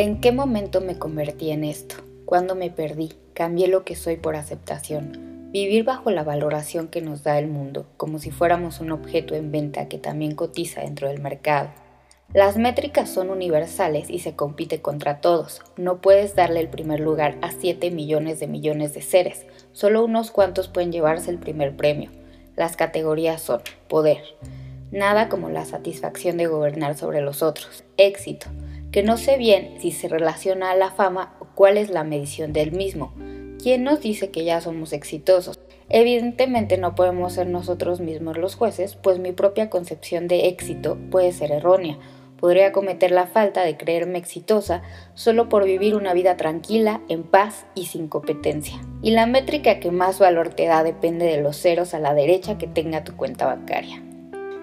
¿En qué momento me convertí en esto? ¿Cuándo me perdí? Cambié lo que soy por aceptación. Vivir bajo la valoración que nos da el mundo, como si fuéramos un objeto en venta que también cotiza dentro del mercado. Las métricas son universales y se compite contra todos. No puedes darle el primer lugar a 7 millones de millones de seres. Solo unos cuantos pueden llevarse el primer premio. Las categorías son poder, nada como la satisfacción de gobernar sobre los otros. Éxito, que no sé bien si se relaciona a la fama o cuál es la medición del mismo. ¿Quién nos dice que ya somos exitosos? Evidentemente no podemos ser nosotros mismos los jueces, pues mi propia concepción de éxito puede ser errónea. Podría cometer la falta de creerme exitosa solo por vivir una vida tranquila, en paz y sin competencia. Y la métrica que más valor te da depende de los ceros a la derecha que tenga tu cuenta bancaria.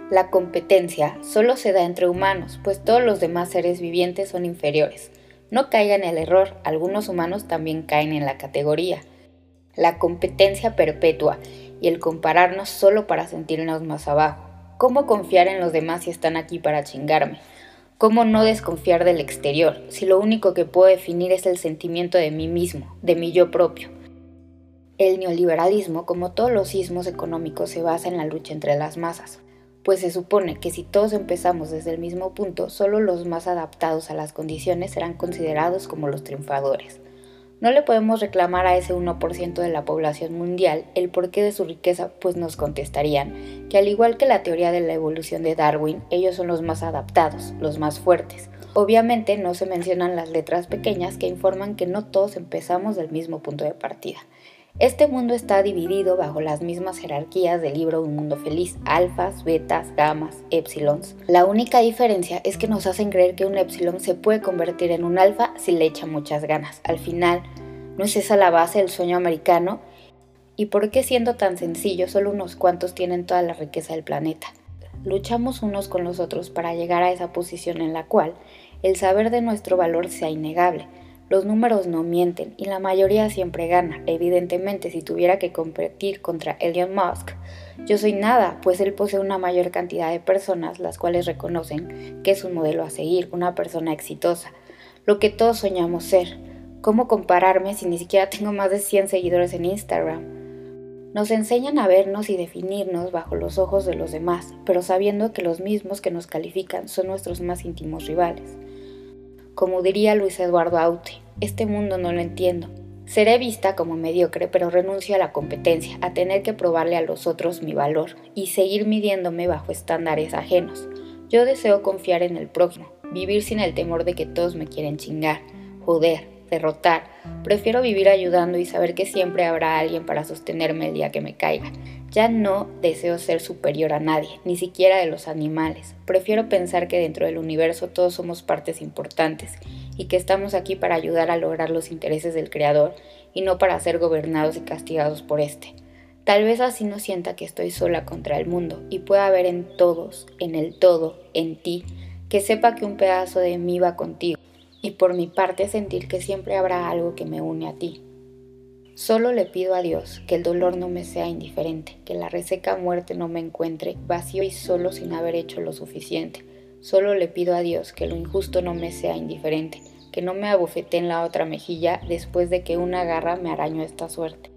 La competencia solo se da entre humanos, pues todos los demás seres vivientes son inferiores. No caigan en el error, algunos humanos también caen en la categoría. La competencia perpetua y el compararnos solo para sentirnos más abajo. ¿Cómo confiar en los demás si están aquí para chingarme? ¿Cómo no desconfiar del exterior si lo único que puedo definir es el sentimiento de mí mismo, de mi yo propio? El neoliberalismo, como todos los sismos económicos, se basa en la lucha entre las masas, pues se supone que si todos empezamos desde el mismo punto, solo los más adaptados a las condiciones serán considerados como los triunfadores. No le podemos reclamar a ese 1% de la población mundial el porqué de su riqueza, pues nos contestarían que al igual que la teoría de la evolución de Darwin, ellos son los más adaptados, los más fuertes. Obviamente no se mencionan las letras pequeñas que informan que no todos empezamos del mismo punto de partida. Este mundo está dividido bajo las mismas jerarquías del libro Un Mundo Feliz, alfas, betas, gamas, épsilons. La única diferencia es que nos hacen creer que un épsilon se puede convertir en un alfa si le echa muchas ganas. Al final, ¿no es esa la base del sueño americano? ¿Y por qué siendo tan sencillo solo unos cuantos tienen toda la riqueza del planeta? Luchamos unos con los otros para llegar a esa posición en la cual el saber de nuestro valor sea innegable los números no mienten y la mayoría siempre gana. Evidentemente, si tuviera que competir contra Elon Musk, yo soy nada, pues él posee una mayor cantidad de personas las cuales reconocen que es un modelo a seguir, una persona exitosa, lo que todos soñamos ser. ¿Cómo compararme si ni siquiera tengo más de 100 seguidores en Instagram? Nos enseñan a vernos y definirnos bajo los ojos de los demás, pero sabiendo que los mismos que nos califican son nuestros más íntimos rivales. Como diría Luis Eduardo Aute, este mundo no lo entiendo. Seré vista como mediocre, pero renuncio a la competencia, a tener que probarle a los otros mi valor y seguir midiéndome bajo estándares ajenos. Yo deseo confiar en el prójimo, vivir sin el temor de que todos me quieren chingar, joder, derrotar. Prefiero vivir ayudando y saber que siempre habrá alguien para sostenerme el día que me caiga. Ya no deseo ser superior a nadie, ni siquiera de los animales. Prefiero pensar que dentro del universo todos somos partes importantes y que estamos aquí para ayudar a lograr los intereses del Creador y no para ser gobernados y castigados por éste. Tal vez así no sienta que estoy sola contra el mundo y pueda ver en todos, en el todo, en ti, que sepa que un pedazo de mí va contigo y por mi parte sentir que siempre habrá algo que me une a ti. Solo le pido a Dios que el dolor no me sea indiferente, que la reseca muerte no me encuentre vacío y solo sin haber hecho lo suficiente. Solo le pido a Dios que lo injusto no me sea indiferente, que no me abofete en la otra mejilla después de que una garra me arañó esta suerte.